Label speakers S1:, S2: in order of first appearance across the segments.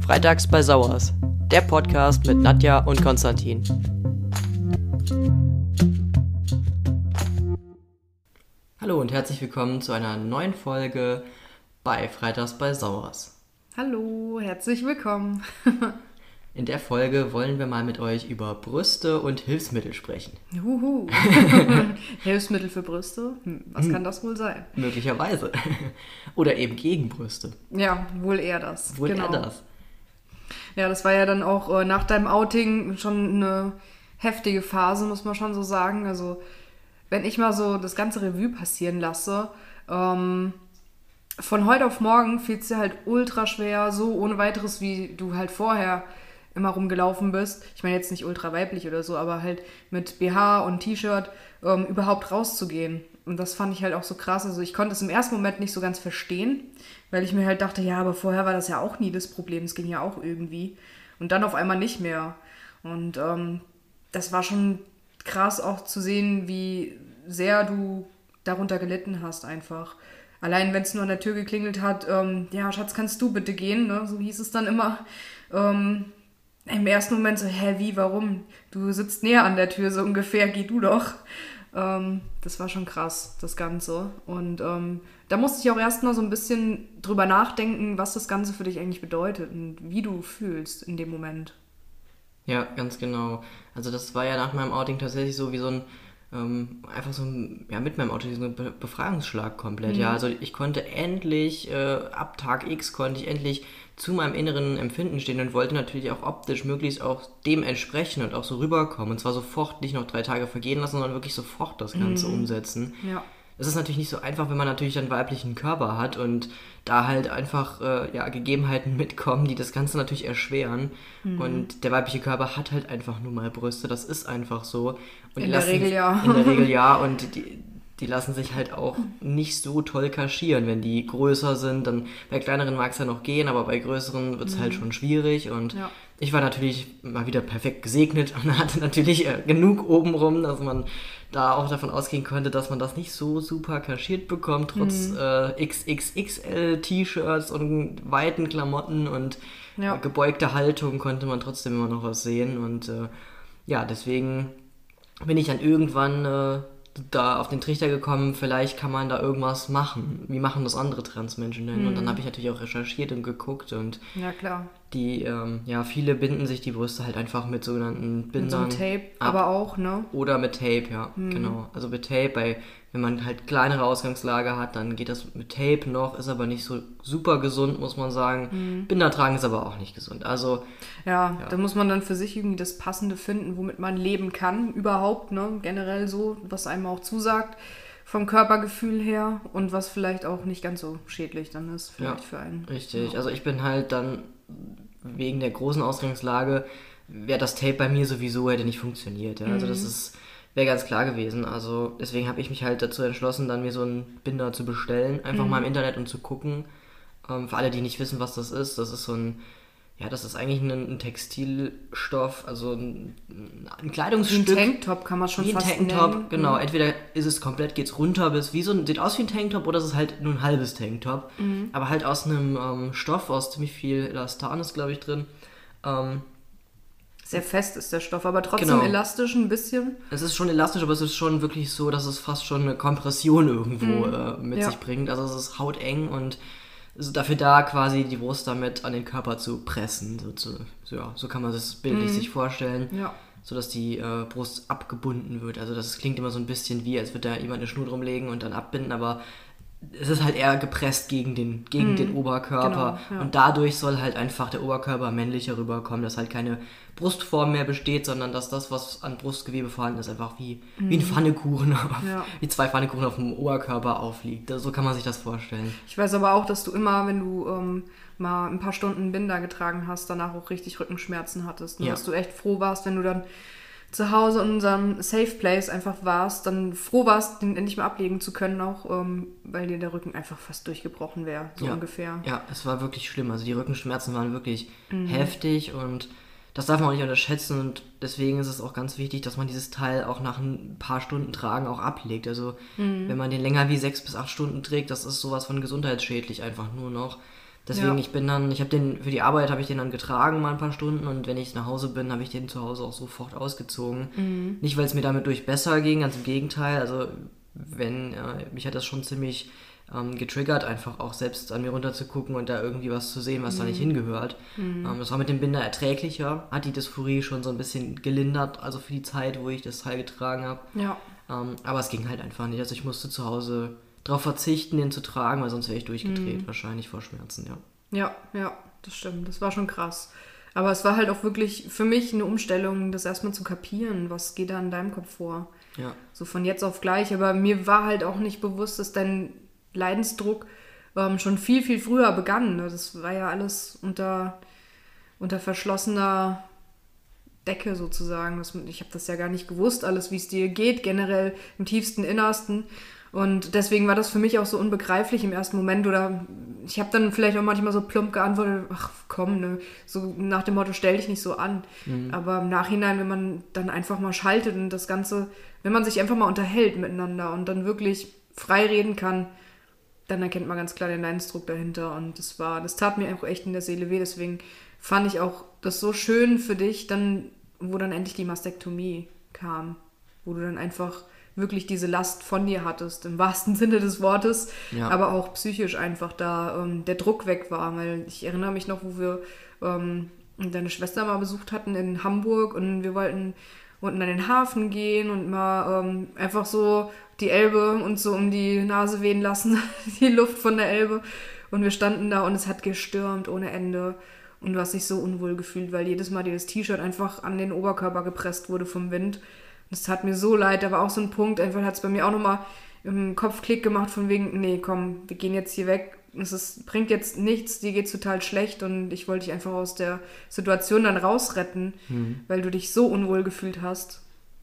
S1: Freitags bei Sauers, der Podcast mit Nadja und Konstantin. Hallo und herzlich willkommen zu einer neuen Folge bei Freitags bei Sauers.
S2: Hallo, herzlich willkommen.
S1: In der Folge wollen wir mal mit euch über Brüste und Hilfsmittel sprechen.
S2: Juhu. Hilfsmittel für Brüste? Hm, was kann das wohl sein?
S1: Möglicherweise. Oder eben gegen Brüste.
S2: Ja, wohl eher das.
S1: Wohl eher das.
S2: Ja, das war ja dann auch äh, nach deinem Outing schon eine heftige Phase, muss man schon so sagen. Also, wenn ich mal so das ganze Revue passieren lasse, ähm, von heute auf morgen fiel es dir halt ultra schwer, so ohne weiteres, wie du halt vorher immer rumgelaufen bist. Ich meine jetzt nicht ultra weiblich oder so, aber halt mit BH und T-Shirt ähm, überhaupt rauszugehen. Und das fand ich halt auch so krass. Also ich konnte es im ersten Moment nicht so ganz verstehen, weil ich mir halt dachte, ja, aber vorher war das ja auch nie das Problem. Es ging ja auch irgendwie. Und dann auf einmal nicht mehr. Und ähm, das war schon krass auch zu sehen, wie sehr du darunter gelitten hast einfach. Allein wenn es nur an der Tür geklingelt hat, ähm, ja, Schatz, kannst du bitte gehen, ne? so hieß es dann immer. Ähm, im ersten Moment so, hä, wie, warum? Du sitzt näher an der Tür, so ungefähr, geh du doch. Ähm, das war schon krass, das Ganze. Und ähm, da musste ich auch erstmal so ein bisschen drüber nachdenken, was das Ganze für dich eigentlich bedeutet und wie du fühlst in dem Moment.
S1: Ja, ganz genau. Also das war ja nach meinem Outing tatsächlich so wie so ein ähm, einfach so ein, ja, mit meinem Auto diesen Be Befreiungsschlag komplett. Mhm. Ja, also ich konnte endlich, äh, ab Tag X konnte ich endlich zu meinem inneren Empfinden stehen und wollte natürlich auch optisch möglichst auch dem entsprechen und auch so rüberkommen. Und zwar sofort nicht noch drei Tage vergehen lassen, sondern wirklich sofort das Ganze mhm. umsetzen. Ja. Es ist natürlich nicht so einfach, wenn man natürlich einen weiblichen Körper hat und da halt einfach äh, ja, Gegebenheiten mitkommen, die das Ganze natürlich erschweren. Mhm. Und der weibliche Körper hat halt einfach nur mal Brüste, das ist einfach so. Und
S2: in der Regel ja.
S1: In der Regel ja. Und die, die lassen sich halt auch nicht so toll kaschieren. Wenn die größer sind, dann bei kleineren mag es ja noch gehen, aber bei größeren wird es halt mhm. halt schon schwierig. Und ja. ich war natürlich mal wieder perfekt gesegnet und hatte natürlich äh, genug obenrum, dass man da auch davon ausgehen konnte, dass man das nicht so super kaschiert bekommt, trotz mhm. äh, XXXL-T-Shirts und weiten Klamotten und ja. äh, gebeugter Haltung konnte man trotzdem immer noch was sehen. Und äh, ja, deswegen bin ich dann irgendwann äh, da auf den Trichter gekommen, vielleicht kann man da irgendwas machen. Wie machen das andere Transmenschen denn? Mhm. Und dann mhm. habe ich natürlich auch recherchiert und geguckt und
S2: ja klar.
S1: Die, ähm, ja, viele binden sich die Brüste halt einfach mit sogenannten Bindern.
S2: Mit so Tape, ab. aber auch, ne?
S1: Oder mit Tape, ja, mhm. genau. Also mit Tape bei wenn man halt kleinere Ausgangslage hat, dann geht das mit Tape noch, ist aber nicht so super gesund, muss man sagen. Mhm. Binder tragen ist aber auch nicht gesund. Also
S2: ja, ja, da muss man dann für sich irgendwie das Passende finden, womit man leben kann, überhaupt, ne? Generell so, was einem auch zusagt vom Körpergefühl her und was vielleicht auch nicht ganz so schädlich dann ist, vielleicht ja, für einen.
S1: Richtig. Ja. Also ich bin halt dann wegen der großen Ausgangslage wäre das Tape bei mir sowieso hätte nicht funktioniert. Ja? Also das mhm. ist wäre ganz klar gewesen. Also deswegen habe ich mich halt dazu entschlossen, dann mir so einen Binder zu bestellen, einfach mhm. mal im Internet und zu gucken. Ähm, für alle, die nicht wissen, was das ist, das ist so ein, ja, das ist eigentlich ein, ein Textilstoff, also ein, ein Kleidungsstück.
S2: Wie ein Tanktop kann man schon wie fast
S1: ein Tanktop, nennen. genau. Mhm. Entweder ist es komplett, geht's runter bis wie so ein, sieht aus wie ein Tanktop oder ist es halt nur ein halbes Tanktop. Mhm. Aber halt aus einem ähm, Stoff, aus ziemlich viel Elastan ist, glaube ich, drin. Ähm,
S2: sehr fest ist der Stoff, aber trotzdem genau. elastisch ein bisschen.
S1: Es ist schon elastisch, aber es ist schon wirklich so, dass es fast schon eine Kompression irgendwo mhm. äh, mit ja. sich bringt. Also es ist hauteng und ist dafür da, quasi die Brust damit an den Körper zu pressen. So, zu, so, ja, so kann man das bildlich mhm. sich vorstellen. Ja. So dass die äh, Brust abgebunden wird. Also das klingt immer so ein bisschen wie, als würde da jemand eine Schnur drum legen und dann abbinden, aber es ist halt eher gepresst gegen den, gegen mhm. den Oberkörper. Genau, ja. Und dadurch soll halt einfach der Oberkörper männlicher rüberkommen, dass halt keine Brustform mehr besteht, sondern dass das, was an Brustgewebe vorhanden ist, einfach wie, mhm. wie ein Pfannekuchen, ja. wie zwei Pfannekuchen auf dem Oberkörper aufliegt. So kann man sich das vorstellen.
S2: Ich weiß aber auch, dass du immer, wenn du ähm, mal ein paar Stunden Binder getragen hast, danach auch richtig Rückenschmerzen hattest. Und ja. dass du echt froh warst, wenn du dann zu Hause in unserem Safe Place einfach warst, dann froh warst, den endlich mal ablegen zu können, auch ähm, weil dir der Rücken einfach fast durchgebrochen wäre, so
S1: ja.
S2: ungefähr.
S1: Ja, es war wirklich schlimm. Also die Rückenschmerzen waren wirklich mhm. heftig und das darf man auch nicht unterschätzen und deswegen ist es auch ganz wichtig, dass man dieses Teil auch nach ein paar Stunden tragen auch ablegt. Also mhm. wenn man den länger wie sechs bis acht Stunden trägt, das ist sowas von gesundheitsschädlich einfach nur noch. Deswegen, ja. ich bin dann, ich habe den, für die Arbeit habe ich den dann getragen mal ein paar Stunden und wenn ich nach Hause bin, habe ich den zu Hause auch sofort ausgezogen. Mhm. Nicht, weil es mir damit durch besser ging, ganz im Gegenteil. Also wenn, äh, mich hat das schon ziemlich ähm, getriggert, einfach auch selbst an mir runter zu gucken und da irgendwie was zu sehen, was mhm. da nicht mhm. hingehört. Mhm. Ähm, das war mit dem Binder erträglicher, hat die Dysphorie schon so ein bisschen gelindert, also für die Zeit, wo ich das Teil getragen habe. Ja. Ähm, aber es ging halt einfach nicht. Also ich musste zu Hause darauf verzichten, den zu tragen, weil sonst wäre ich durchgedreht, mhm. wahrscheinlich vor Schmerzen, ja.
S2: Ja, ja, das stimmt. Das war schon krass. Aber es war halt auch wirklich für mich eine Umstellung, das erstmal zu kapieren, was geht da in deinem Kopf vor. Ja. So von jetzt auf gleich. Aber mir war halt auch nicht bewusst, dass dein Leidensdruck ähm, schon viel, viel früher begann. Ne? Das war ja alles unter, unter verschlossener Decke sozusagen. Ich habe das ja gar nicht gewusst, alles, wie es dir geht, generell im tiefsten Innersten. Und deswegen war das für mich auch so unbegreiflich im ersten Moment. Oder ich habe dann vielleicht auch manchmal so plump geantwortet, ach komm, ne? so nach dem Motto, stell dich nicht so an. Mhm. Aber im Nachhinein, wenn man dann einfach mal schaltet und das Ganze, wenn man sich einfach mal unterhält miteinander und dann wirklich frei reden kann, dann erkennt man ganz klar den Leidensdruck dahinter. Und das war, das tat mir auch echt in der Seele weh. Deswegen fand ich auch das so schön für dich, dann, wo dann endlich die Mastektomie kam. Wo du dann einfach wirklich diese Last von dir hattest, im wahrsten Sinne des Wortes, ja. aber auch psychisch einfach da ähm, der Druck weg war. Weil ich erinnere mich noch, wo wir ähm, deine Schwester mal besucht hatten in Hamburg und wir wollten unten an den Hafen gehen und mal ähm, einfach so die Elbe uns so um die Nase wehen lassen, die Luft von der Elbe. Und wir standen da und es hat gestürmt ohne Ende. Und du hast dich so unwohl gefühlt, weil jedes Mal dir das T-Shirt einfach an den Oberkörper gepresst wurde vom Wind. Und es tat mir so leid. Da war auch so ein Punkt, einfach hat es bei mir auch nochmal im Kopf Klick gemacht von wegen, nee, komm, wir gehen jetzt hier weg. Es ist, bringt jetzt nichts, dir geht's total schlecht und ich wollte dich einfach aus der Situation dann rausretten, mhm. weil du dich so unwohl gefühlt hast.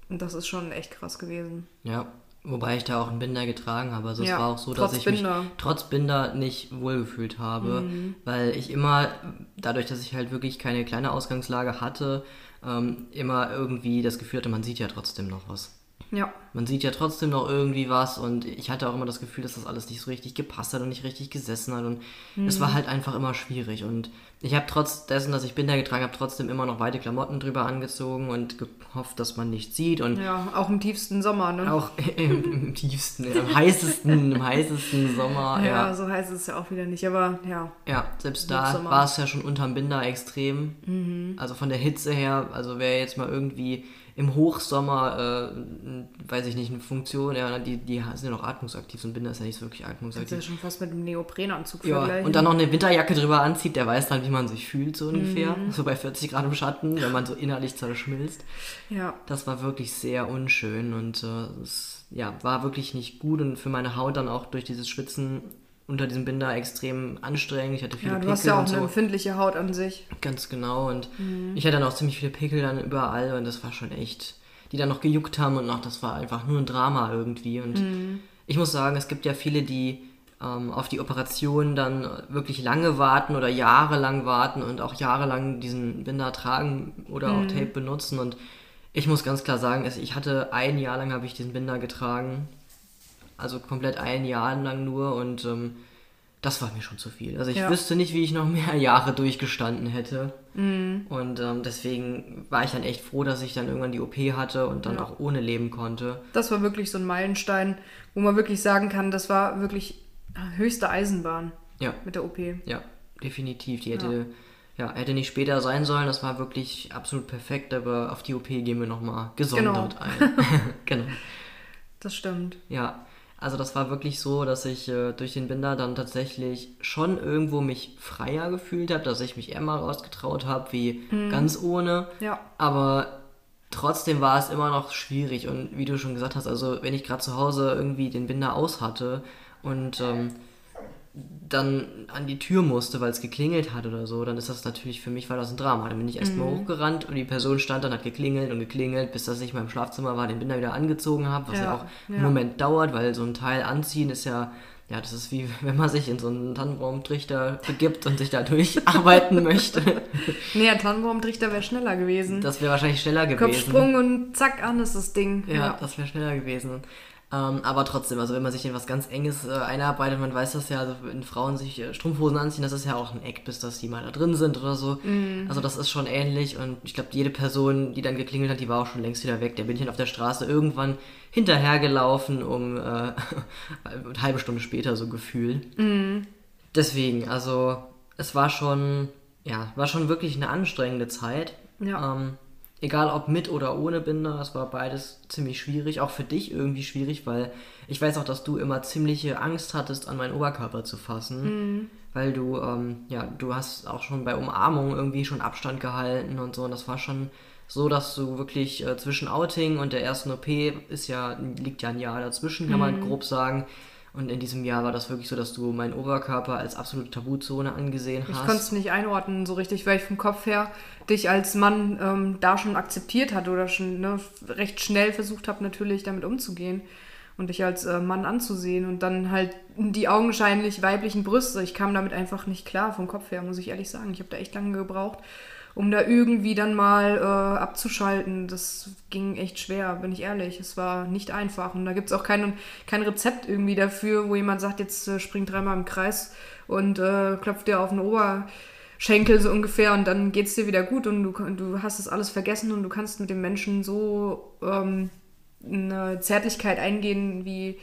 S2: Und das ist schon echt krass gewesen.
S1: Ja, Wobei ich da auch einen Binder getragen habe. Also ja, es war auch so, dass ich Binder. mich trotz Binder nicht wohlgefühlt habe, mhm. weil ich immer, dadurch, dass ich halt wirklich keine kleine Ausgangslage hatte, ähm, immer irgendwie das Gefühl hatte, man sieht ja trotzdem noch was. Ja. Man sieht ja trotzdem noch irgendwie was und ich hatte auch immer das Gefühl, dass das alles nicht so richtig gepasst hat und nicht richtig gesessen hat und mhm. es war halt einfach immer schwierig und ich habe trotz dessen, dass ich Binder getragen habe, trotzdem immer noch weite Klamotten drüber angezogen und gehofft, dass man nichts sieht und
S2: ja, auch im tiefsten Sommer, ne?
S1: Auch im, im tiefsten, im heißesten, im heißesten Sommer.
S2: Ja, ja, so heiß ist es ja auch wieder nicht, aber ja.
S1: Ja, selbst da war es ja schon unterm Binder extrem. Mhm. Also von der Hitze her, also wer jetzt mal irgendwie im Hochsommer, äh, weiß ich nicht, eine Funktion, ja, die, die sind ja noch atmungsaktiv, so ein Binder ist ja nicht so wirklich atmungsaktiv.
S2: Das ist ja schon fast mit einem Neoprenanzug
S1: ja, vergleichen. Und dann noch eine Winterjacke drüber anzieht, der weiß dann, wie man sich fühlt, so ungefähr. Mhm. So bei 40 Grad im Schatten, wenn man so innerlich zerschmilzt. Ja. Das war wirklich sehr unschön und äh, es ja, war wirklich nicht gut und für meine Haut dann auch durch dieses Schwitzen unter diesem Binder extrem anstrengend. Ich hatte viele
S2: ja, du Pickel hast ja auch eine so. empfindliche Haut an sich.
S1: Ganz genau. Und mhm. ich hatte dann auch ziemlich viele Pickel dann überall und das war schon echt, die dann noch gejuckt haben und noch, das war einfach nur ein Drama irgendwie. Und mhm. ich muss sagen, es gibt ja viele, die ähm, auf die Operation dann wirklich lange warten oder jahrelang warten und auch jahrelang diesen Binder tragen oder mhm. auch Tape benutzen. Und ich muss ganz klar sagen, ich hatte ein Jahr lang habe ich diesen Binder getragen also komplett ein Jahr lang nur und ähm, das war mir schon zu viel. Also ich ja. wüsste nicht, wie ich noch mehr Jahre durchgestanden hätte. Mhm. Und ähm, deswegen war ich dann echt froh, dass ich dann irgendwann die OP hatte und dann ja. auch ohne leben konnte.
S2: Das war wirklich so ein Meilenstein, wo man wirklich sagen kann, das war wirklich höchste Eisenbahn ja. mit der OP.
S1: Ja, definitiv. Die hätte, ja. ja. hätte nicht später sein sollen. Das war wirklich absolut perfekt, aber auf die OP gehen wir nochmal gesondert genau. ein. genau.
S2: Das stimmt.
S1: Ja. Also das war wirklich so, dass ich äh, durch den Binder dann tatsächlich schon irgendwo mich freier gefühlt habe, dass ich mich eher mal rausgetraut habe, wie mhm. ganz ohne. Ja. Aber trotzdem war es immer noch schwierig. Und wie du schon gesagt hast, also wenn ich gerade zu Hause irgendwie den Binder aus hatte und ähm, dann an die Tür musste, weil es geklingelt hat oder so, dann ist das natürlich für mich war das ein Drama. Dann bin ich erstmal mhm. hochgerannt und die Person stand dann, hat geklingelt und geklingelt, bis dass ich mal im Schlafzimmer war, den Binder wieder angezogen habe, was ja, ja auch ja. einen Moment dauert, weil so ein Teil anziehen ist ja ja, das ist wie wenn man sich in so einen Tannenbaumtrichter begibt und sich da durcharbeiten möchte.
S2: Nee, ein Tannenbaumtrichter wäre schneller gewesen.
S1: Das wäre wahrscheinlich schneller gewesen.
S2: Kopfsprung und zack, an ist das Ding.
S1: Ja, ja. das wäre schneller gewesen. Ähm, aber trotzdem, also wenn man sich in was ganz Enges äh, einarbeitet, man weiß das ja, also wenn Frauen sich äh, Strumpfhosen anziehen, das ist ja auch ein Eck, bis dass die mal da drin sind oder so. Mm. Also das ist schon ähnlich und ich glaube, jede Person, die dann geklingelt hat, die war auch schon längst wieder weg. Der bin ich auf der Straße irgendwann hinterhergelaufen, um äh, eine halbe Stunde später so gefühlt. Mm. Deswegen, also es war schon, ja, war schon wirklich eine anstrengende Zeit. Ja. Ähm, egal ob mit oder ohne Binder, das war beides ziemlich schwierig. Auch für dich irgendwie schwierig, weil ich weiß auch, dass du immer ziemliche Angst hattest, an meinen Oberkörper zu fassen. Mhm. Weil du, ähm, ja, du hast auch schon bei Umarmung irgendwie schon Abstand gehalten und so. Und das war schon so, dass du wirklich äh, zwischen Outing und der ersten OP ist ja, liegt ja ein Jahr dazwischen, kann mhm. man grob sagen. Und in diesem Jahr war das wirklich so, dass du meinen Oberkörper als absolute Tabuzone angesehen hast.
S2: Ich konnte es nicht einordnen so richtig, weil ich vom Kopf her dich als Mann ähm, da schon akzeptiert hatte oder schon ne, recht schnell versucht habe, natürlich damit umzugehen und dich als äh, Mann anzusehen und dann halt die augenscheinlich weiblichen Brüste. Ich kam damit einfach nicht klar vom Kopf her, muss ich ehrlich sagen. Ich habe da echt lange gebraucht um da irgendwie dann mal äh, abzuschalten. Das ging echt schwer, bin ich ehrlich. Es war nicht einfach. Und da gibt es auch kein, kein Rezept irgendwie dafür, wo jemand sagt, jetzt äh, spring dreimal im Kreis und äh, klopft dir auf den Oberschenkel so ungefähr und dann geht es dir wieder gut und du, du hast es alles vergessen und du kannst mit dem Menschen so ähm, eine Zärtlichkeit eingehen, wie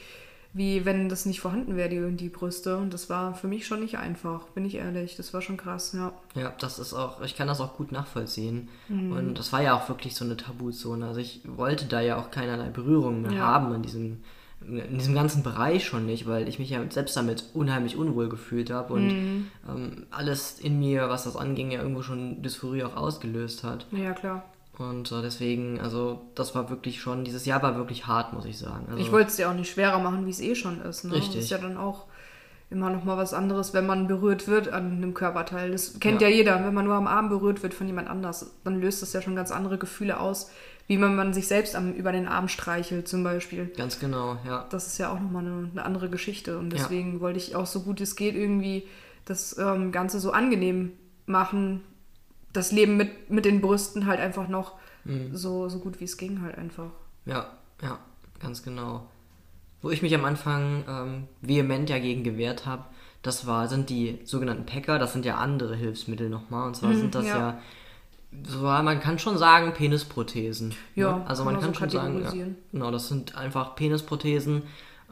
S2: wie wenn das nicht vorhanden wäre, die, die Brüste. Und das war für mich schon nicht einfach, bin ich ehrlich. Das war schon krass, ja.
S1: Ja, das ist auch, ich kann das auch gut nachvollziehen. Mhm. Und das war ja auch wirklich so eine Tabuzone. Also ich wollte da ja auch keinerlei Berührung mehr ja. haben in diesem, in diesem ganzen Bereich schon nicht, weil ich mich ja selbst damit unheimlich unwohl gefühlt habe und mhm. ähm, alles in mir, was das anging, ja irgendwo schon Dysphorie auch ausgelöst hat.
S2: Ja, klar.
S1: Und äh, deswegen, also das war wirklich schon, dieses Jahr war wirklich hart, muss ich sagen. Also,
S2: ich wollte es dir auch nicht schwerer machen, wie es eh schon ist. Ne?
S1: Richtig.
S2: Das ist ja dann auch immer noch mal was anderes, wenn man berührt wird an einem Körperteil. Das kennt ja. ja jeder. Wenn man nur am Arm berührt wird von jemand anders, dann löst das ja schon ganz andere Gefühle aus, wie wenn man sich selbst am, über den Arm streichelt zum Beispiel.
S1: Ganz genau, ja.
S2: Das ist ja auch nochmal eine, eine andere Geschichte. Und deswegen ja. wollte ich auch so gut es geht irgendwie das ähm, Ganze so angenehm machen, das Leben mit, mit den Brüsten halt einfach noch mhm. so, so gut wie es ging halt einfach.
S1: Ja, ja, ganz genau. Wo ich mich am Anfang ähm, vehement dagegen gewehrt habe, das war, sind die sogenannten Packer, das sind ja andere Hilfsmittel nochmal. Und zwar mhm, sind das ja. ja, so, man kann schon sagen, Penisprothesen. Ja, ne? also man kann so schon sagen, ja, genau, das sind einfach Penisprothesen,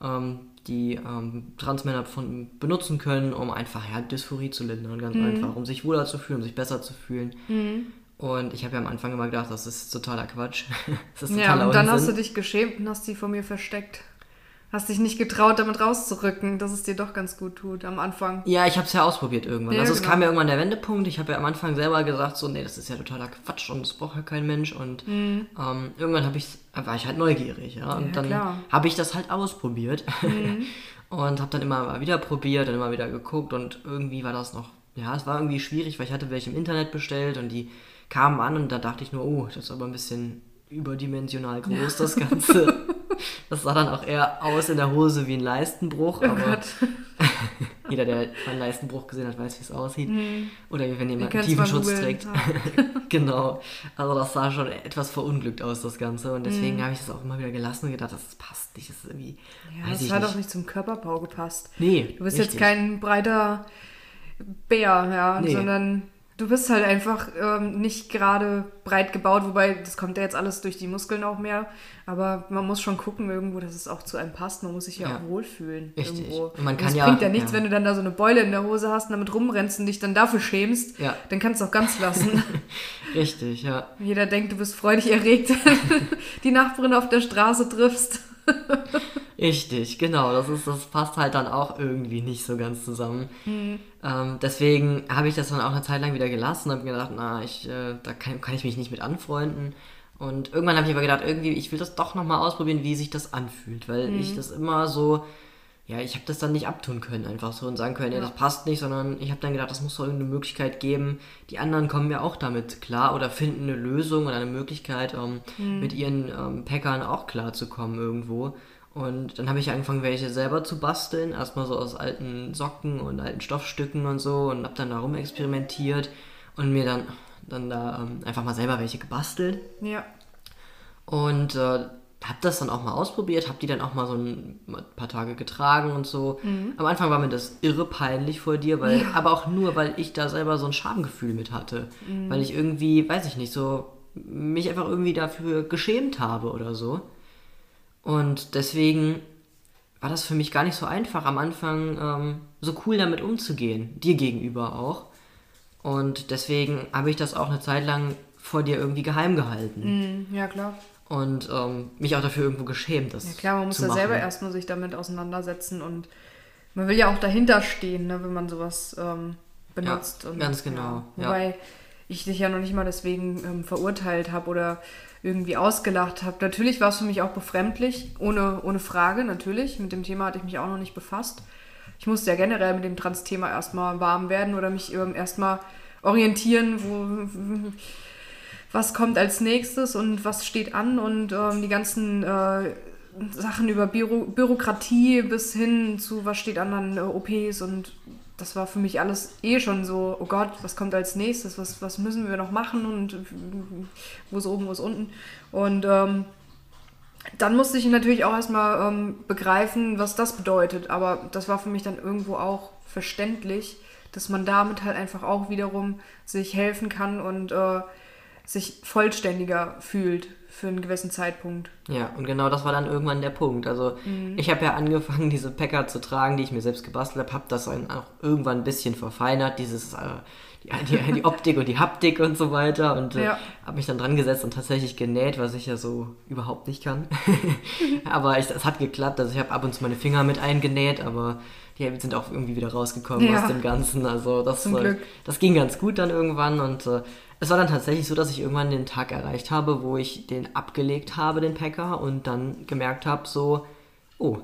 S1: ähm, die ähm, Transmänner von, benutzen können, um einfach ja, Dysphorie zu lindern, ganz mhm. einfach, um sich wohler zu fühlen, um sich besser zu fühlen. Mhm. Und ich habe ja am Anfang immer gedacht, das ist totaler Quatsch.
S2: das ist ja, und dann hast du dich geschämt und hast sie vor mir versteckt. Hast dich nicht getraut, damit rauszurücken, dass es dir doch ganz gut tut am Anfang.
S1: Ja, ich habe es ja ausprobiert irgendwann. Ja, also es genau. kam ja irgendwann der Wendepunkt. Ich habe ja am Anfang selber gesagt, so, nee, das ist ja totaler Quatsch und das braucht ja kein Mensch. Und mhm. ähm, irgendwann ich, war ich halt neugierig. Ja? Und ja, dann habe ich das halt ausprobiert. Mhm. und habe dann immer mal wieder probiert und immer wieder geguckt. Und irgendwie war das noch, ja, es war irgendwie schwierig, weil ich hatte welche im Internet bestellt und die kamen an und da dachte ich nur, oh, das ist aber ein bisschen überdimensional groß, das Ganze. Das sah dann auch eher aus in der Hose wie ein Leistenbruch, oh aber Gott. jeder, der einen Leistenbruch gesehen hat, weiß, wie es aussieht. Mhm. Oder wenn jemand einen Tiefenschutz trägt. Ja. genau. Also das sah schon etwas verunglückt aus, das Ganze. Und deswegen mhm. habe ich das auch immer wieder gelassen und gedacht, das passt nicht. Das ist irgendwie.
S2: Ja, das hat auch nicht zum Körperbau gepasst.
S1: Nee.
S2: Du bist richtig. jetzt kein breiter Bär, ja, nee. sondern Du bist halt einfach ähm, nicht gerade breit gebaut, wobei das kommt ja jetzt alles durch die Muskeln auch mehr. Aber man muss schon gucken irgendwo, dass es auch zu einem passt. Man muss sich ja, ja. auch wohlfühlen.
S1: Richtig.
S2: Irgendwo.
S1: Und man kann
S2: das
S1: ja,
S2: bringt ja nichts, ja. wenn du dann da so eine Beule in der Hose hast und damit rumrennst und dich dann dafür schämst. Ja. Dann kannst du auch ganz lassen.
S1: Richtig, ja.
S2: Jeder denkt, du bist freudig erregt, wenn du die Nachbarin auf der Straße triffst.
S1: Richtig, genau. Das, ist, das passt halt dann auch irgendwie nicht so ganz zusammen. Mhm. Ähm, deswegen habe ich das dann auch eine Zeit lang wieder gelassen und habe gedacht, na, ich, äh, da kann, kann ich mich nicht mit anfreunden. Und irgendwann habe ich aber gedacht, irgendwie, ich will das doch nochmal ausprobieren, wie sich das anfühlt, weil mhm. ich das immer so, ja, ich habe das dann nicht abtun können, einfach so und sagen können, ja, das passt nicht, sondern ich habe dann gedacht, das muss doch irgendeine Möglichkeit geben. Die anderen kommen ja auch damit klar oder finden eine Lösung oder eine Möglichkeit, um mhm. mit ihren ähm, Packern auch klarzukommen irgendwo. Und dann habe ich angefangen, welche selber zu basteln. Erstmal so aus alten Socken und alten Stoffstücken und so. Und habe dann da rumexperimentiert und mir dann, dann da ähm, einfach mal selber welche gebastelt. Ja. Und äh, habe das dann auch mal ausprobiert, habe die dann auch mal so ein, paar Tage getragen und so. Mhm. Am Anfang war mir das irre peinlich vor dir, weil, ja. aber auch nur, weil ich da selber so ein Schamgefühl mit hatte. Mhm. Weil ich irgendwie, weiß ich nicht, so mich einfach irgendwie dafür geschämt habe oder so. Und deswegen war das für mich gar nicht so einfach am Anfang ähm, so cool damit umzugehen, dir gegenüber auch. Und deswegen habe ich das auch eine Zeit lang vor dir irgendwie geheim gehalten.
S2: Mm, ja, klar.
S1: Und ähm, mich auch dafür irgendwo geschämt. Das
S2: ja, klar, man muss ja selber erstmal sich damit auseinandersetzen und man will ja auch dahinter stehen, ne, wenn man sowas ähm, benutzt.
S1: Ja,
S2: und,
S1: ganz genau.
S2: Ja, wobei ja. ich dich ja noch nicht mal deswegen ähm, verurteilt habe oder irgendwie ausgelacht habe. Natürlich war es für mich auch befremdlich, ohne, ohne Frage, natürlich. Mit dem Thema hatte ich mich auch noch nicht befasst. Ich musste ja generell mit dem Trans-Thema erstmal warm werden oder mich ähm, erstmal orientieren, wo, was kommt als nächstes und was steht an und ähm, die ganzen äh, Sachen über Büro Bürokratie bis hin zu was steht an an äh, OPs und das war für mich alles eh schon so, oh Gott, was kommt als nächstes, was, was müssen wir noch machen und wo ist oben, wo ist unten. Und ähm, dann musste ich natürlich auch erstmal ähm, begreifen, was das bedeutet. Aber das war für mich dann irgendwo auch verständlich, dass man damit halt einfach auch wiederum sich helfen kann und äh, sich vollständiger fühlt für einen gewissen Zeitpunkt.
S1: Ja, und genau das war dann irgendwann der Punkt. Also mhm. ich habe ja angefangen, diese Packer zu tragen, die ich mir selbst gebastelt habe, habe das dann auch irgendwann ein bisschen verfeinert, dieses äh, die, die, Optik und die Haptik und so weiter und äh, ja. habe mich dann dran gesetzt und tatsächlich genäht, was ich ja so überhaupt nicht kann. aber es hat geklappt, also ich habe ab und zu meine Finger mit eingenäht, aber die sind auch irgendwie wieder rausgekommen ja. aus dem Ganzen. Also das, äh, das ging ganz gut dann irgendwann und äh, es war dann tatsächlich so, dass ich irgendwann den Tag erreicht habe, wo ich den abgelegt habe, den Packer, und dann gemerkt habe, so, oh,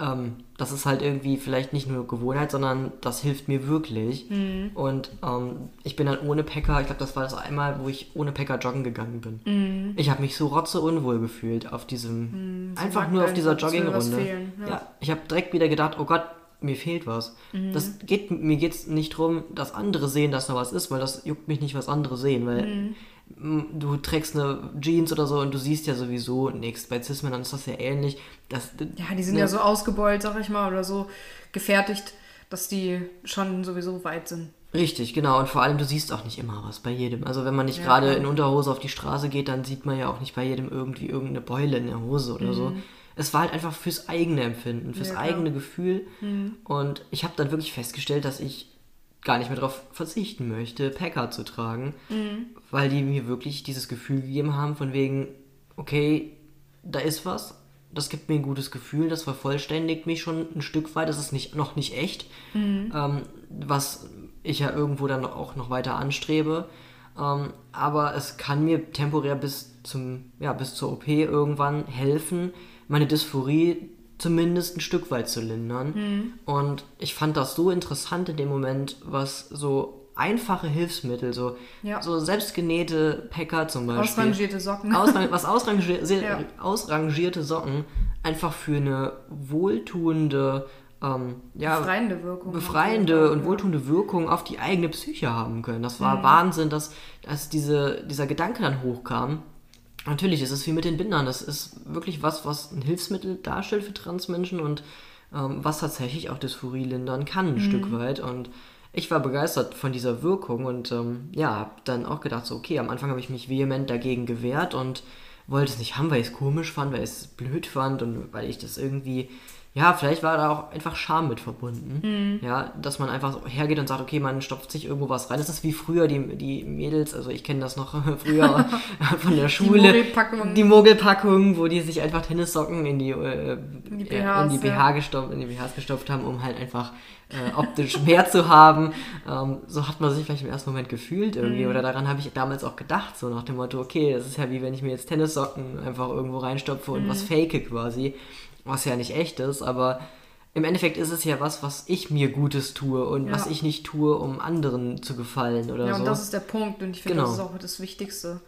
S1: ähm, das ist halt irgendwie vielleicht nicht nur Gewohnheit, sondern das hilft mir wirklich. Mhm. Und ähm, ich bin dann ohne Packer, ich glaube, das war das einmal, wo ich ohne Packer joggen gegangen bin. Mhm. Ich habe mich so rotze unwohl gefühlt auf diesem, mhm, einfach nur auf dieser Joggingrunde. Ja. ja, ich habe direkt wieder gedacht, oh Gott, mir fehlt was. Mhm. Das geht, mir geht es nicht darum, dass andere sehen, dass da was ist, weil das juckt mich nicht, was andere sehen, weil mhm. Du trägst eine Jeans oder so und du siehst ja sowieso nichts. Bei Cis-Männern ist das ja ähnlich. Das,
S2: ja, die sind ne, ja so ausgebeult, sag ich mal, oder so gefertigt, dass die schon sowieso weit sind.
S1: Richtig, genau. Und vor allem, du siehst auch nicht immer was bei jedem. Also wenn man nicht ja, gerade in Unterhose auf die Straße geht, dann sieht man ja auch nicht bei jedem irgendwie irgendeine Beule in der Hose oder mhm. so es war halt einfach fürs eigene Empfinden, fürs ja, eigene Gefühl. Mhm. Und ich habe dann wirklich festgestellt, dass ich gar nicht mehr darauf verzichten möchte, Packer zu tragen, mhm. weil die mir wirklich dieses Gefühl gegeben haben, von wegen, okay, da ist was, das gibt mir ein gutes Gefühl, das vervollständigt mich schon ein Stück weit, das ist nicht, noch nicht echt, mhm. ähm, was ich ja irgendwo dann auch noch weiter anstrebe. Ähm, aber es kann mir temporär bis zum, ja, bis zur OP irgendwann helfen, meine Dysphorie zumindest ein Stück weit zu lindern. Mhm. Und ich fand das so interessant in dem Moment, was so einfache Hilfsmittel, so, ja. so selbstgenähte Packer zum Beispiel.
S2: Ausrangierte Socken.
S1: Ausrang, was ausrangierte, ja. ausrangierte Socken einfach für eine wohltuende, ähm, ja,
S2: befreiende Wirkung.
S1: Befreiende und wohltuende Wirkung auf die eigene Psyche haben können. Das war mhm. Wahnsinn, dass, dass diese, dieser Gedanke dann hochkam. Natürlich ist es wie mit den Bindern. Das ist wirklich was, was ein Hilfsmittel darstellt für Transmenschen und ähm, was tatsächlich auch Dysphorie lindern kann, ein mhm. Stück weit. Und ich war begeistert von dieser Wirkung und ähm, ja, hab dann auch gedacht, so, okay, am Anfang habe ich mich vehement dagegen gewehrt und wollte es nicht haben, weil ich es komisch fand, weil ich es blöd fand und weil ich das irgendwie ja, vielleicht war da auch einfach Scham mit verbunden. Mhm. Ja, dass man einfach hergeht und sagt, okay, man stopft sich irgendwo was rein. Das ist wie früher die, die Mädels, also ich kenne das noch früher von der Schule. Die Mogelpackung. Die Mogelpackung, wo die sich einfach Tennissocken in die, äh, in die, BHs, in die BH ja. gestopft, in die BHs gestopft haben, um halt einfach äh, optisch mehr zu haben. Ähm, so hat man sich vielleicht im ersten Moment gefühlt irgendwie. Mhm. Oder daran habe ich damals auch gedacht, so nach dem Motto, okay, das ist ja wie wenn ich mir jetzt Tennissocken einfach irgendwo reinstopfe und mhm. was fake quasi was ja nicht echt ist, aber im Endeffekt ist es ja was, was ich mir Gutes tue und ja. was ich nicht tue, um anderen zu gefallen oder so. Ja,
S2: und das ist der Punkt und ich finde, genau. das ist auch das Wichtigste.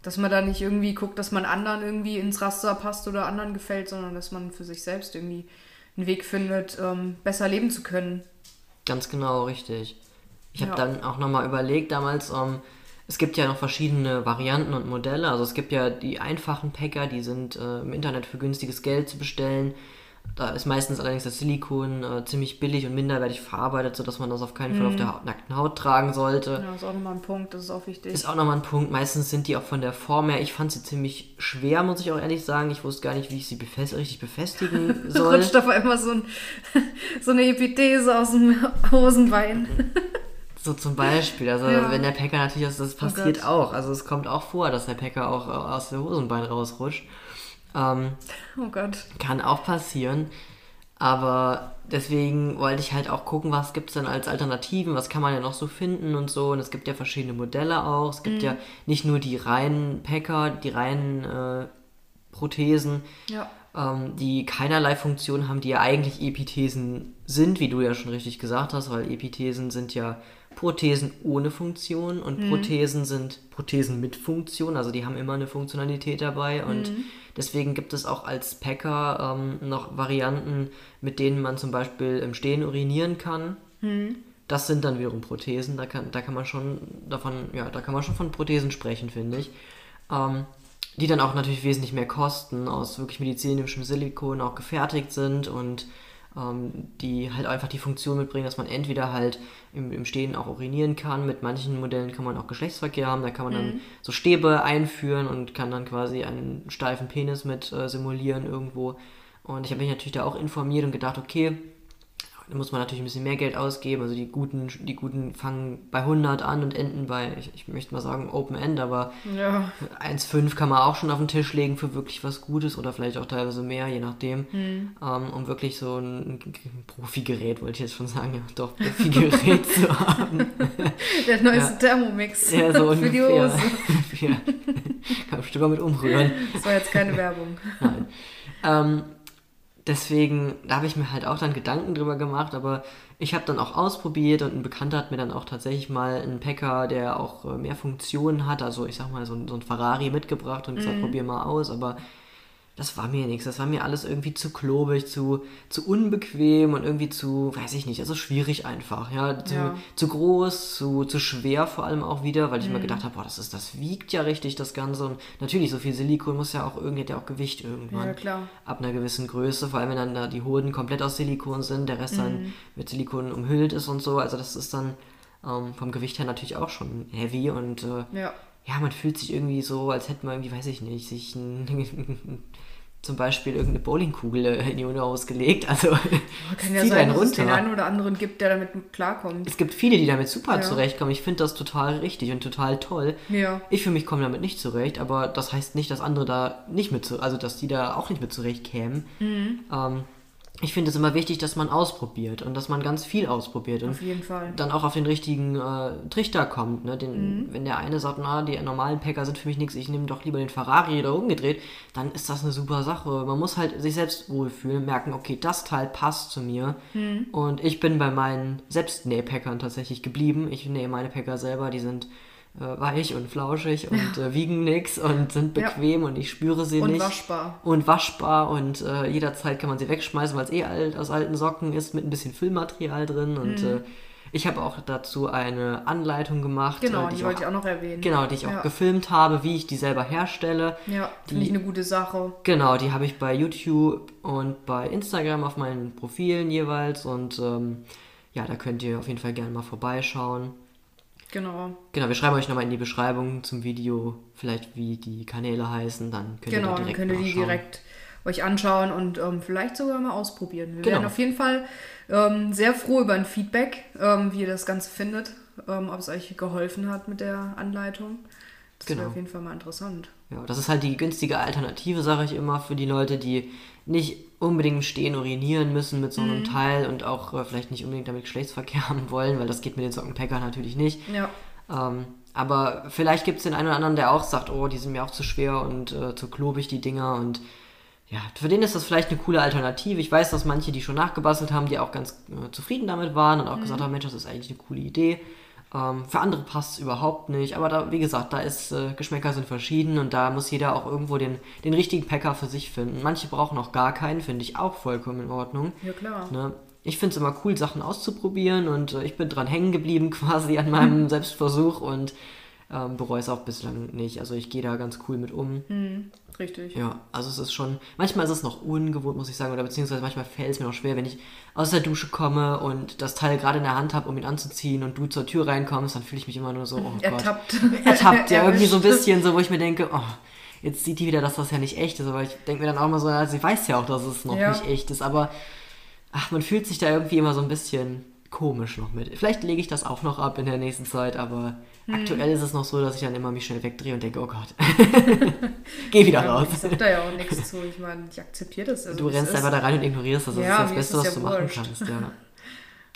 S2: Dass man da nicht irgendwie guckt, dass man anderen irgendwie ins Raster passt oder anderen gefällt, sondern dass man für sich selbst irgendwie einen Weg findet, ähm, besser leben zu können.
S1: Ganz genau, richtig. Ich ja. habe dann auch nochmal überlegt damals, ähm, es gibt ja noch verschiedene Varianten und Modelle. Also es gibt ja die einfachen Packer, die sind äh, im Internet für günstiges Geld zu bestellen. Da ist meistens allerdings das Silikon äh, ziemlich billig und minderwertig verarbeitet, sodass man das auf keinen Fall mm. auf der Haut, nackten Haut tragen sollte.
S2: Ja, ist auch nochmal ein Punkt, das ist auch wichtig.
S1: Ist auch nochmal ein Punkt. Meistens sind die auch von der Form her, ich fand sie ziemlich schwer, muss ich auch ehrlich sagen. Ich wusste gar nicht, wie ich sie befest richtig befestigen soll.
S2: Rutscht auf einmal so, ein, so eine Epithese aus dem Hosenbein.
S1: So zum Beispiel, also ja. wenn der Packer natürlich, das oh passiert oh auch. Also es kommt auch vor, dass der Packer auch aus dem Hosenbein rausrutscht. Ähm,
S2: oh Gott.
S1: Kann auch passieren. Aber deswegen wollte ich halt auch gucken, was gibt es denn als Alternativen, was kann man ja noch so finden und so. Und es gibt ja verschiedene Modelle auch. Es gibt mhm. ja nicht nur die reinen Packer, die reinen äh, Prothesen, ja. ähm, die keinerlei Funktion haben, die ja eigentlich Epithesen sind, wie du ja schon richtig gesagt hast, weil Epithesen sind ja Prothesen ohne Funktion und mhm. Prothesen sind Prothesen mit Funktion, also die haben immer eine Funktionalität dabei und mhm. deswegen gibt es auch als Packer ähm, noch Varianten, mit denen man zum Beispiel im Stehen urinieren kann. Mhm. Das sind dann wiederum Prothesen, da kann, da kann man schon davon, ja, da kann man schon von Prothesen sprechen, finde ich. Ähm, die dann auch natürlich wesentlich mehr kosten, aus wirklich medizinischem Silikon auch gefertigt sind und die halt einfach die Funktion mitbringen, dass man entweder halt im, im, Stehen auch urinieren kann. Mit manchen Modellen kann man auch Geschlechtsverkehr haben. Da kann man mhm. dann so Stäbe einführen und kann dann quasi einen steifen Penis mit äh, simulieren irgendwo. Und ich habe mich natürlich da auch informiert und gedacht, okay, da muss man natürlich ein bisschen mehr Geld ausgeben. Also die guten, die guten fangen bei 100 an und enden bei, ich, ich möchte mal sagen, Open End, aber ja. 1,5 kann man auch schon auf den Tisch legen für wirklich was Gutes oder vielleicht auch teilweise mehr, je nachdem. Mhm. Um wirklich so ein, ein Profi-Gerät, wollte ich jetzt schon sagen, ja, doch, Profi-Gerät zu haben.
S2: Der neueste ja. Thermomix ja, so für die Hose.
S1: ja. Kann bestimmt mal mit umrühren.
S2: Das war jetzt keine Werbung.
S1: Nein. Ähm, deswegen, da habe ich mir halt auch dann Gedanken drüber gemacht, aber ich habe dann auch ausprobiert und ein Bekannter hat mir dann auch tatsächlich mal einen Packer, der auch äh, mehr Funktionen hat, also ich sag mal so, so ein Ferrari mitgebracht und gesagt, mhm. probier mal aus, aber das war mir nichts. Das war mir alles irgendwie zu klobig, zu, zu unbequem und irgendwie zu, weiß ich nicht, also schwierig einfach. Ja, zu, ja. zu groß, zu, zu schwer vor allem auch wieder, weil ich mhm. mir gedacht habe, boah, das, ist, das wiegt ja richtig, das Ganze. Und natürlich, so viel Silikon muss ja auch irgendwie, hat ja auch Gewicht irgendwann. Ja,
S2: klar.
S1: Ab einer gewissen Größe, vor allem wenn dann da die Hoden komplett aus Silikon sind, der Rest mhm. dann mit Silikon umhüllt ist und so. Also das ist dann ähm, vom Gewicht her natürlich auch schon heavy und äh, ja ja, man fühlt sich irgendwie so, als hätte man irgendwie, weiß ich nicht, sich ein, zum Beispiel irgendeine Bowlingkugel in die Hose gelegt. Also
S2: kann ja sein, dass runter. es den einen oder anderen gibt, der damit klarkommt.
S1: Es gibt viele, die damit super ja. zurechtkommen. Ich finde das total richtig und total toll. Ja. Ich für mich komme damit nicht zurecht, aber das heißt nicht, dass andere da nicht mit zu, also dass die da auch nicht mit zurechtkämen. Mhm. Ähm, ich finde es immer wichtig, dass man ausprobiert und dass man ganz viel ausprobiert und dann auch auf den richtigen äh, Trichter kommt. Ne? Den, mhm. Wenn der eine sagt, na, die normalen Packer sind für mich nichts, ich nehme doch lieber den Ferrari oder umgedreht, dann ist das eine super Sache. Man muss halt sich selbst wohlfühlen, merken, okay, das Teil passt zu mir mhm. und ich bin bei meinen Selbstnähpackern tatsächlich geblieben. Ich nähe meine Packer selber, die sind weich und flauschig und äh, wiegen nichts und sind bequem ja. und ich spüre sie
S2: und
S1: nicht.
S2: Und waschbar.
S1: Und waschbar und äh, jederzeit kann man sie wegschmeißen, weil es eh alt, aus alten Socken ist mit ein bisschen Füllmaterial drin und mhm. Äh, ich habe auch dazu eine Anleitung gemacht.
S2: Genau, äh, die, die wollte ich auch noch erwähnen.
S1: Genau, die ich ja. auch gefilmt habe, wie ich die selber herstelle.
S2: Ja, finde ich eine gute Sache.
S1: Genau, die habe ich bei YouTube und bei Instagram auf meinen Profilen jeweils und ähm, ja, da könnt ihr auf jeden Fall gerne mal vorbeischauen.
S2: Genau.
S1: Genau, wir schreiben euch nochmal in die Beschreibung zum Video, vielleicht wie die Kanäle heißen, dann
S2: könnt genau, ihr da direkt dann könnt ihr die direkt euch anschauen und ähm, vielleicht sogar mal ausprobieren. Wir genau. werden auf jeden Fall ähm, sehr froh über ein Feedback, ähm, wie ihr das Ganze findet, ähm, ob es euch geholfen hat mit der Anleitung. Das genau. wäre auf jeden Fall mal interessant.
S1: Ja, das ist halt die günstige Alternative, sage ich immer, für die Leute, die nicht unbedingt stehen urinieren müssen mit so einem mhm. Teil und auch äh, vielleicht nicht unbedingt damit Geschlechtsverkehr haben wollen, weil das geht mit den Sockenpacker natürlich nicht.
S2: Ja.
S1: Ähm, aber vielleicht gibt es den einen oder anderen, der auch sagt, oh, die sind mir auch zu schwer und äh, zu klobig, die Dinger. Und ja, für den ist das vielleicht eine coole Alternative. Ich weiß, dass manche, die schon nachgebastelt haben, die auch ganz äh, zufrieden damit waren und auch mhm. gesagt haben, Mensch, das ist eigentlich eine coole Idee. Ähm, für andere passt es überhaupt nicht. Aber da, wie gesagt, da ist, äh, Geschmäcker sind verschieden und da muss jeder auch irgendwo den, den richtigen Packer für sich finden. Manche brauchen auch gar keinen, finde ich auch vollkommen in Ordnung.
S2: Ja, klar.
S1: Ne? Ich finde es immer cool, Sachen auszuprobieren und äh, ich bin dran hängen geblieben quasi an meinem Selbstversuch und ähm, bereue es auch bislang nicht. Also ich gehe da ganz cool mit um.
S2: Mhm, richtig.
S1: Ja, also es ist schon, manchmal ist es noch ungewohnt, muss ich sagen, oder beziehungsweise manchmal fällt es mir noch schwer, wenn ich aus der Dusche komme und das Teil gerade in der Hand habe, um ihn anzuziehen und du zur Tür reinkommst, dann fühle ich mich immer nur so, oh
S2: Ertappt.
S1: Gott. Ertappt. ja, irgendwie so ein bisschen so, wo ich mir denke, oh, jetzt sieht die wieder, dass das ja nicht echt ist, aber ich denke mir dann auch immer so, also sie weiß ja auch, dass es noch ja. nicht echt ist, aber ach, man fühlt sich da irgendwie immer so ein bisschen komisch noch mit. Vielleicht lege ich das auch noch ab in der nächsten Zeit, aber hm. aktuell ist es noch so, dass ich dann immer mich schnell wegdrehe und denke, oh Gott, geh wieder
S2: ja,
S1: raus.
S2: Ich sag da ja auch nichts zu. Ich meine, ich akzeptiere das.
S1: Also, du rennst einfach da rein und ignorierst das. Das ja, ist das Beste, was ja du wurscht. machen kannst. Ja.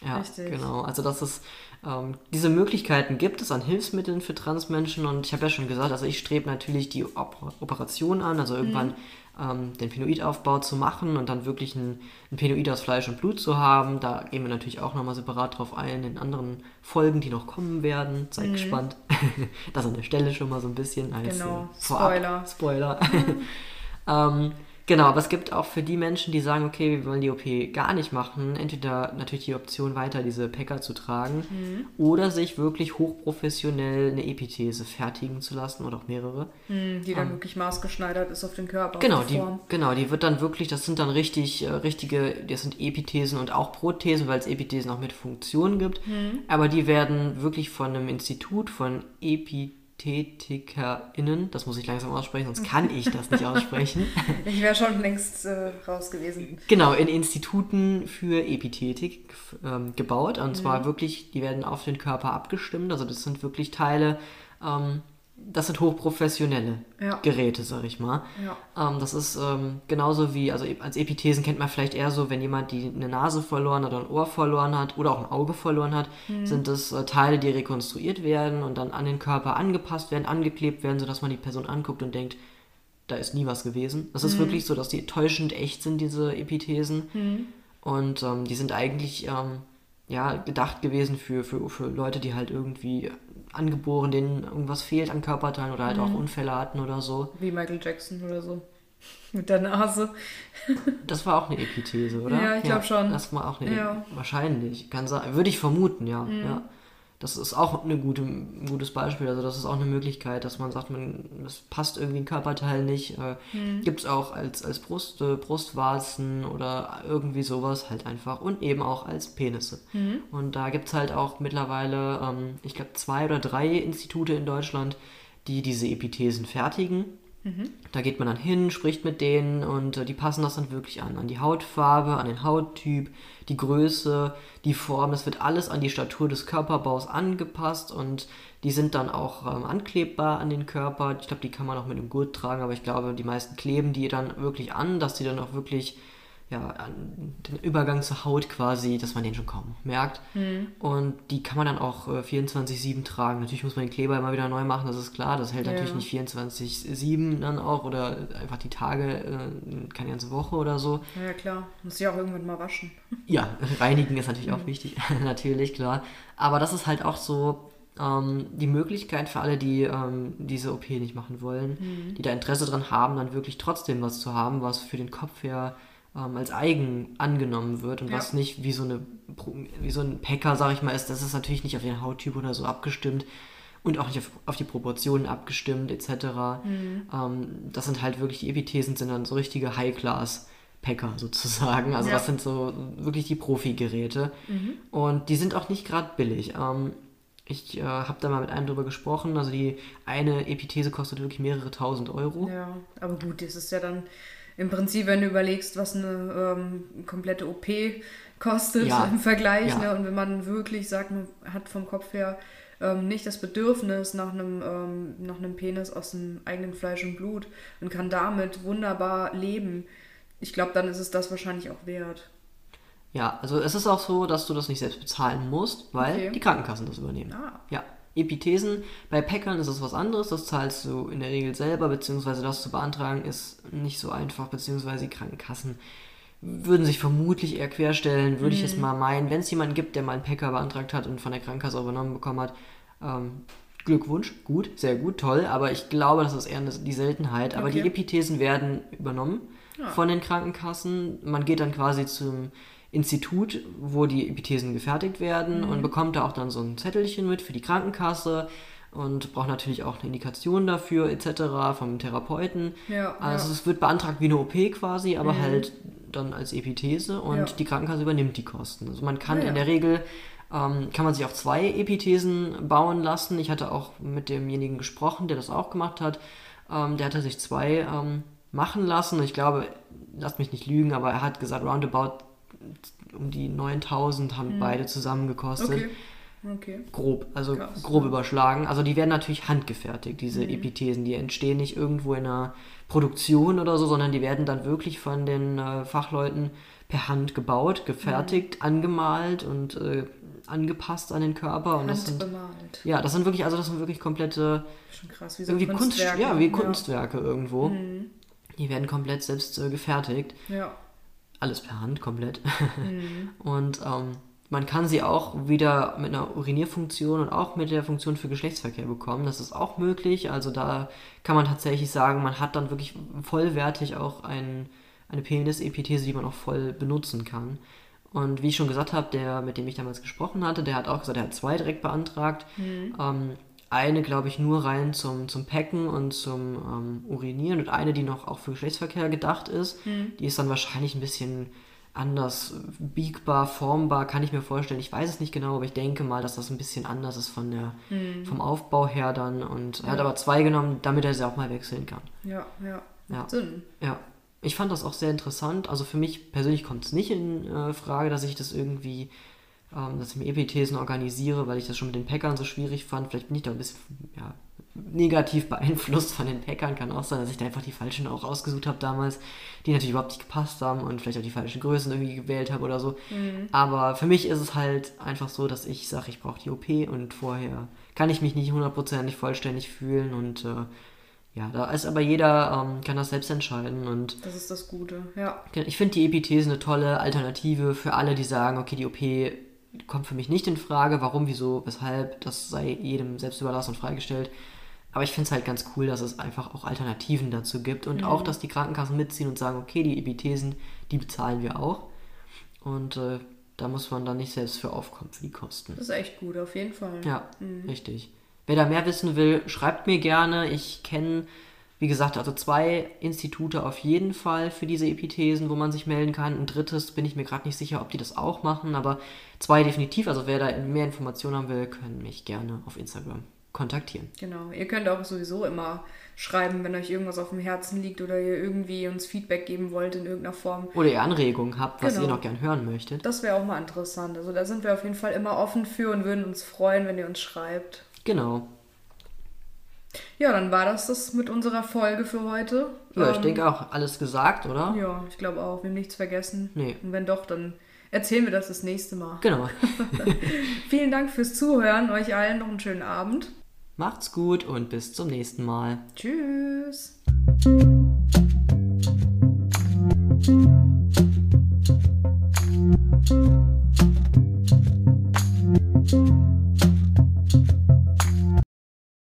S1: Ja, Richtig. genau. Also das ist, ähm, diese Möglichkeiten gibt es an Hilfsmitteln für Transmenschen und ich habe ja schon gesagt, also ich strebe natürlich die Op Operation an, also irgendwann mhm ähm, den Penoidaufbau zu machen und dann wirklich ein, ein Penoid aus Fleisch und Blut zu haben. Da gehen wir natürlich auch nochmal separat drauf ein in anderen Folgen, die noch kommen werden. Seid mhm. gespannt. das an der Stelle schon mal so ein bisschen als
S2: genau. Äh, Spoiler.
S1: Spoiler. Mhm. ähm, Genau, aber es gibt auch für die Menschen, die sagen, okay, wir wollen die OP gar nicht machen, entweder natürlich die Option weiter diese Packer zu tragen mhm. oder sich wirklich hochprofessionell eine Epithese fertigen zu lassen oder auch mehrere.
S2: Mhm, die dann ähm, wirklich maßgeschneidert ist auf den Körper.
S1: Genau, die, genau, die wird dann wirklich, das sind dann richtig äh, richtige, das sind Epithesen und auch Prothesen, weil es Epithesen auch mit Funktionen gibt, mhm. aber die werden wirklich von einem Institut von Epithesen TätikerInnen, das muss ich langsam aussprechen, sonst kann ich das nicht aussprechen.
S2: ich wäre schon längst äh, raus gewesen.
S1: Genau, in Instituten für Epithetik ähm, gebaut. Und mhm. zwar wirklich, die werden auf den Körper abgestimmt. Also das sind wirklich Teile, ähm, das sind hochprofessionelle ja. Geräte, sag ich mal. Ja. Ähm, das ist ähm, genauso wie, also als Epithesen kennt man vielleicht eher so, wenn jemand die eine Nase verloren hat oder ein Ohr verloren hat oder auch ein Auge verloren hat, mhm. sind das äh, Teile, die rekonstruiert werden und dann an den Körper angepasst werden, angeklebt werden, sodass man die Person anguckt und denkt, da ist nie was gewesen. Das ist mhm. wirklich so, dass die täuschend echt sind, diese Epithesen. Mhm. Und ähm, die sind eigentlich ähm, ja, gedacht gewesen für, für, für Leute, die halt irgendwie angeboren, denen irgendwas fehlt an Körperteilen oder halt mhm. auch Unfälle hatten oder so.
S2: Wie Michael Jackson oder so. Mit der Nase.
S1: das war auch eine Epithese, oder?
S2: Ja, ich glaube ja, schon.
S1: Das war auch eine. Ja. Wahrscheinlich. Kann sein. Würde ich vermuten, ja. Mhm. ja das ist auch eine gute, ein gutes Beispiel. Also das ist auch eine Möglichkeit, dass man sagt, man, das passt irgendwie ein Körperteil nicht. Äh, mhm. Gibt es auch als, als Brust, äh, Brustwarzen oder irgendwie sowas halt einfach. Und eben auch als Penisse. Mhm. Und da gibt es halt auch mittlerweile, ähm, ich glaube, zwei oder drei Institute in Deutschland, die diese Epithesen fertigen. Mhm. Da geht man dann hin, spricht mit denen und äh, die passen das dann wirklich an. An die Hautfarbe, an den Hauttyp, die Größe, die Form. Das wird alles an die Statur des Körperbaus angepasst und die sind dann auch ähm, anklebbar an den Körper. Ich glaube, die kann man auch mit einem Gurt tragen, aber ich glaube, die meisten kleben die dann wirklich an, dass die dann auch wirklich ja, den Übergang zur Haut quasi, dass man den schon kaum merkt. Mhm. Und die kann man dann auch äh, 24-7 tragen. Natürlich muss man den Kleber immer wieder neu machen, das ist klar. Das hält ja. natürlich nicht 24-7 dann auch oder einfach die Tage, äh, keine ganze Woche oder so.
S2: Ja, klar. Muss ich auch irgendwann mal waschen.
S1: Ja, reinigen ist natürlich mhm. auch wichtig, natürlich, klar. Aber das ist halt auch so, ähm, die Möglichkeit für alle, die ähm, diese OP nicht machen wollen, mhm. die da Interesse dran haben, dann wirklich trotzdem was zu haben, was für den Kopf her ähm, als eigen angenommen wird und ja. was nicht wie so, eine, wie so ein Packer, sag ich mal, ist. Das ist natürlich nicht auf den Hauttyp oder so abgestimmt und auch nicht auf, auf die Proportionen abgestimmt etc. Mhm. Ähm, das sind halt wirklich, die Epithesen sind dann so richtige High-Class. Packer sozusagen. Also ja. das sind so wirklich die Profi-Geräte. Mhm. Und die sind auch nicht gerade billig. Ähm, ich äh, habe da mal mit einem drüber gesprochen. Also die eine Epithese kostet wirklich mehrere tausend Euro.
S2: Ja, aber gut, das ist ja dann im Prinzip, wenn du überlegst, was eine ähm, komplette OP kostet ja. im Vergleich, ja. ne? und wenn man wirklich sagt, man hat vom Kopf her ähm, nicht das Bedürfnis nach einem, ähm, nach einem Penis aus dem eigenen Fleisch und Blut und kann damit wunderbar leben, ich glaube, dann ist es das wahrscheinlich auch wert.
S1: Ja, also es ist auch so, dass du das nicht selbst bezahlen musst, weil okay. die Krankenkassen das übernehmen. Ah. Ja. Epithesen. Bei Packern ist es was anderes, das zahlst du in der Regel selber, beziehungsweise das zu beantragen ist nicht so einfach, beziehungsweise die Krankenkassen würden sich vermutlich eher querstellen, würde mhm. ich es mal meinen. Wenn es jemanden gibt, der mal einen Packer beantragt hat und von der Krankenkasse übernommen bekommen hat, ähm, Glückwunsch, gut, sehr gut, toll, aber ich glaube, das ist eher die Seltenheit. Aber okay. die Epithesen werden übernommen ja. von den Krankenkassen. Man geht dann quasi zum Institut, wo die Epithesen gefertigt werden mhm. und bekommt da auch dann so ein Zettelchen mit für die Krankenkasse und braucht natürlich auch eine Indikation dafür etc. vom Therapeuten. Ja, also ja. es wird beantragt wie eine OP quasi, aber mhm. halt dann als Epithese und ja. die Krankenkasse übernimmt die Kosten. Also man kann in der Regel ähm, kann man sich auch zwei Epithesen bauen lassen. Ich hatte auch mit demjenigen gesprochen, der das auch gemacht hat. Ähm, der hatte sich zwei ähm, machen lassen. Ich glaube, lasst mich nicht lügen, aber er hat gesagt, roundabout um die 9000 haben mhm. beide zusammen gekostet. Okay. Okay. Grob, also Krass, grob überschlagen. Also die werden natürlich handgefertigt, diese mhm. Epithesen. Die entstehen nicht irgendwo in einer Produktion oder so, sondern die werden dann wirklich von den äh, Fachleuten per Hand gebaut, gefertigt, mhm. angemalt und äh, angepasst an den Körper. Und das sind, ja, das sind wirklich, also das sind wirklich komplette Schon krass, wie so irgendwie Kunst, ja, wie Kunstwerke ja. irgendwo. Mhm. Die werden komplett selbst äh, gefertigt. Ja. Alles per Hand, komplett. Mhm. und ähm, man kann sie auch wieder mit einer Urinierfunktion und auch mit der Funktion für Geschlechtsverkehr bekommen. Das ist auch möglich. Also da kann man tatsächlich sagen, man hat dann wirklich vollwertig auch ein, eine Penis-Epithese, die man auch voll benutzen kann. Und wie ich schon gesagt habe, der, mit dem ich damals gesprochen hatte, der hat auch gesagt, er hat zwei direkt beantragt. Mhm. Ähm, eine, glaube ich, nur rein zum, zum Packen und zum ähm, Urinieren und eine, die noch auch für Geschlechtsverkehr gedacht ist. Mhm. Die ist dann wahrscheinlich ein bisschen anders biegbar, formbar, kann ich mir vorstellen. Ich weiß es nicht genau, aber ich denke mal, dass das ein bisschen anders ist von der, mhm. vom Aufbau her dann. Und er hat aber zwei genommen, damit er sie auch mal wechseln kann.
S2: Ja, ja.
S1: ja. Sinn. Ja ich fand das auch sehr interessant. Also für mich persönlich kommt es nicht in äh, Frage, dass ich das irgendwie, ähm, dass ich mir Epithesen organisiere, weil ich das schon mit den Packern so schwierig fand. Vielleicht bin ich da ein bisschen ja, negativ beeinflusst von den Packern. Kann auch sein, dass ich da einfach die falschen auch ausgesucht habe damals, die natürlich überhaupt nicht gepasst haben und vielleicht auch die falschen Größen irgendwie gewählt habe oder so. Mhm. Aber für mich ist es halt einfach so, dass ich sage, ich brauche die OP und vorher kann ich mich nicht hundertprozentig vollständig fühlen und äh, ja, da ist aber jeder, ähm, kann das selbst entscheiden. Und
S2: das ist das Gute, ja.
S1: Ich finde die Epithese eine tolle Alternative für alle, die sagen, okay, die OP kommt für mich nicht in Frage. Warum, wieso, weshalb, das sei jedem selbst überlassen und freigestellt. Aber ich finde es halt ganz cool, dass es einfach auch Alternativen dazu gibt und mhm. auch, dass die Krankenkassen mitziehen und sagen, okay, die Epithesen, die bezahlen wir auch. Und äh, da muss man dann nicht selbst für aufkommen, für die Kosten.
S2: Das ist echt gut, auf jeden Fall.
S1: Ja, mhm. richtig. Wer da mehr wissen will, schreibt mir gerne. Ich kenne, wie gesagt, also zwei Institute auf jeden Fall für diese Epithesen, wo man sich melden kann. Ein drittes bin ich mir gerade nicht sicher, ob die das auch machen, aber zwei definitiv. Also wer da mehr Informationen haben will, können mich gerne auf Instagram kontaktieren.
S2: Genau. Ihr könnt auch sowieso immer schreiben, wenn euch irgendwas auf dem Herzen liegt oder ihr irgendwie uns Feedback geben wollt in irgendeiner Form.
S1: Oder ihr Anregungen habt, was genau. ihr noch gern hören möchtet.
S2: Das wäre auch mal interessant. Also da sind wir auf jeden Fall immer offen für und würden uns freuen, wenn ihr uns schreibt.
S1: Genau.
S2: Ja, dann war das das mit unserer Folge für heute.
S1: Ja, ähm, ich denke auch alles gesagt, oder?
S2: Ja, ich glaube auch. Wir haben nichts vergessen.
S1: Nee.
S2: Und wenn doch, dann erzählen wir das das nächste Mal.
S1: Genau.
S2: Vielen Dank fürs Zuhören. Euch allen noch einen schönen Abend.
S1: Macht's gut und bis zum nächsten Mal.
S2: Tschüss.